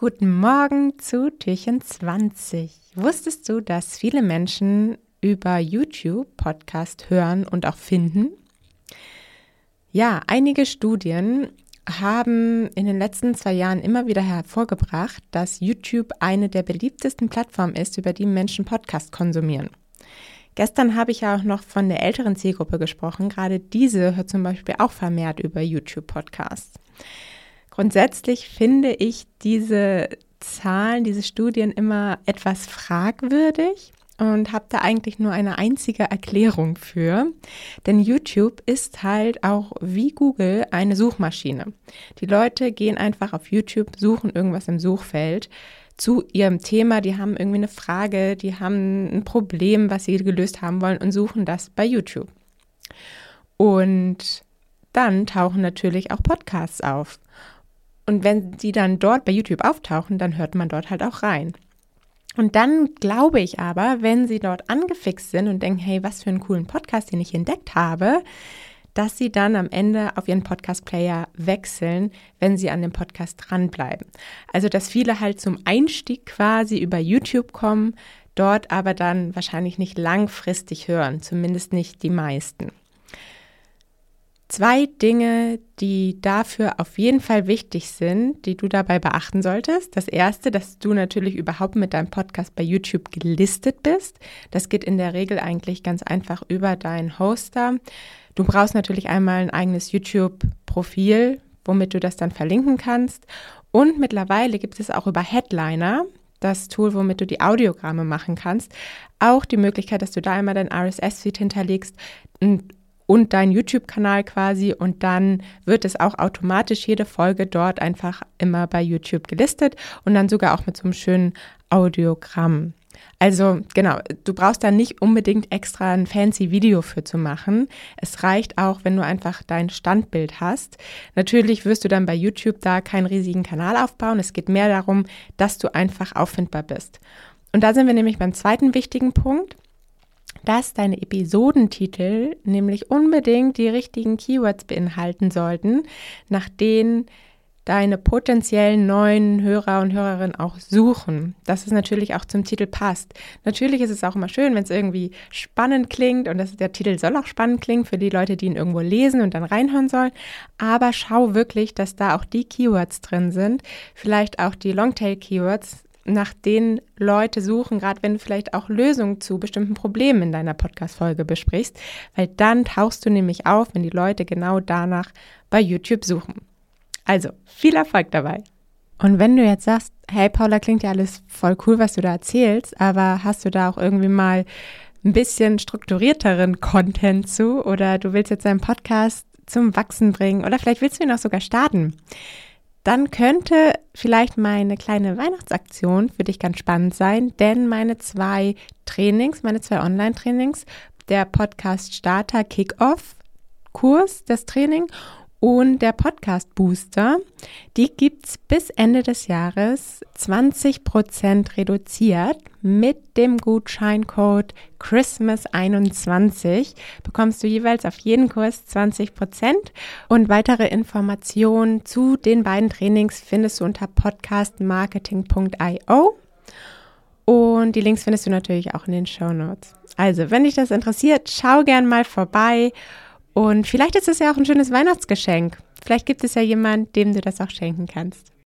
Guten Morgen zu Türchen 20. Wusstest du, dass viele Menschen über YouTube Podcast hören und auch finden? Ja, einige Studien haben in den letzten zwei Jahren immer wieder hervorgebracht, dass YouTube eine der beliebtesten Plattformen ist, über die Menschen Podcast konsumieren. Gestern habe ich ja auch noch von der älteren Zielgruppe gesprochen. Gerade diese hört zum Beispiel auch vermehrt über YouTube Podcasts. Grundsätzlich finde ich diese Zahlen, diese Studien immer etwas fragwürdig und habe da eigentlich nur eine einzige Erklärung für. Denn YouTube ist halt auch wie Google eine Suchmaschine. Die Leute gehen einfach auf YouTube, suchen irgendwas im Suchfeld zu ihrem Thema, die haben irgendwie eine Frage, die haben ein Problem, was sie gelöst haben wollen und suchen das bei YouTube. Und dann tauchen natürlich auch Podcasts auf. Und wenn sie dann dort bei YouTube auftauchen, dann hört man dort halt auch rein. Und dann glaube ich aber, wenn sie dort angefixt sind und denken, hey, was für einen coolen Podcast, den ich entdeckt habe, dass sie dann am Ende auf ihren Podcast-Player wechseln, wenn sie an dem Podcast dranbleiben. Also, dass viele halt zum Einstieg quasi über YouTube kommen, dort aber dann wahrscheinlich nicht langfristig hören, zumindest nicht die meisten. Zwei Dinge, die dafür auf jeden Fall wichtig sind, die du dabei beachten solltest. Das erste, dass du natürlich überhaupt mit deinem Podcast bei YouTube gelistet bist. Das geht in der Regel eigentlich ganz einfach über deinen Hoster. Du brauchst natürlich einmal ein eigenes YouTube-Profil, womit du das dann verlinken kannst. Und mittlerweile gibt es auch über Headliner, das Tool, womit du die Audiogramme machen kannst, auch die Möglichkeit, dass du da einmal dein RSS-Feed hinterlegst und und deinen YouTube-Kanal quasi und dann wird es auch automatisch jede Folge dort einfach immer bei YouTube gelistet und dann sogar auch mit so einem schönen Audiogramm. Also genau, du brauchst da nicht unbedingt extra ein fancy Video für zu machen. Es reicht auch, wenn du einfach dein Standbild hast. Natürlich wirst du dann bei YouTube da keinen riesigen Kanal aufbauen. Es geht mehr darum, dass du einfach auffindbar bist. Und da sind wir nämlich beim zweiten wichtigen Punkt dass deine Episodentitel nämlich unbedingt die richtigen Keywords beinhalten sollten, nach denen deine potenziellen neuen Hörer und Hörerinnen auch suchen, dass es natürlich auch zum Titel passt. Natürlich ist es auch immer schön, wenn es irgendwie spannend klingt und das, der Titel soll auch spannend klingen für die Leute, die ihn irgendwo lesen und dann reinhören sollen. Aber schau wirklich, dass da auch die Keywords drin sind, vielleicht auch die Longtail-Keywords, nach denen Leute suchen, gerade wenn du vielleicht auch Lösungen zu bestimmten Problemen in deiner Podcast-Folge besprichst, weil dann tauchst du nämlich auf, wenn die Leute genau danach bei YouTube suchen. Also, viel Erfolg dabei. Und wenn du jetzt sagst, hey Paula, klingt ja alles voll cool, was du da erzählst, aber hast du da auch irgendwie mal ein bisschen strukturierteren Content zu oder du willst jetzt deinen Podcast zum Wachsen bringen oder vielleicht willst du ihn auch sogar starten? Dann könnte vielleicht meine kleine Weihnachtsaktion für dich ganz spannend sein, denn meine zwei Trainings, meine zwei Online-Trainings, der Podcast Starter Kickoff Kurs, das Training und der Podcast Booster, die gibt es bis Ende des Jahres 20% reduziert. Mit dem Gutscheincode Christmas21 bekommst du jeweils auf jeden Kurs 20% und weitere Informationen zu den beiden Trainings findest du unter podcastmarketing.io. Und die Links findest du natürlich auch in den Show Notes. Also, wenn dich das interessiert, schau gern mal vorbei und vielleicht ist es ja auch ein schönes Weihnachtsgeschenk. Vielleicht gibt es ja jemand, dem du das auch schenken kannst.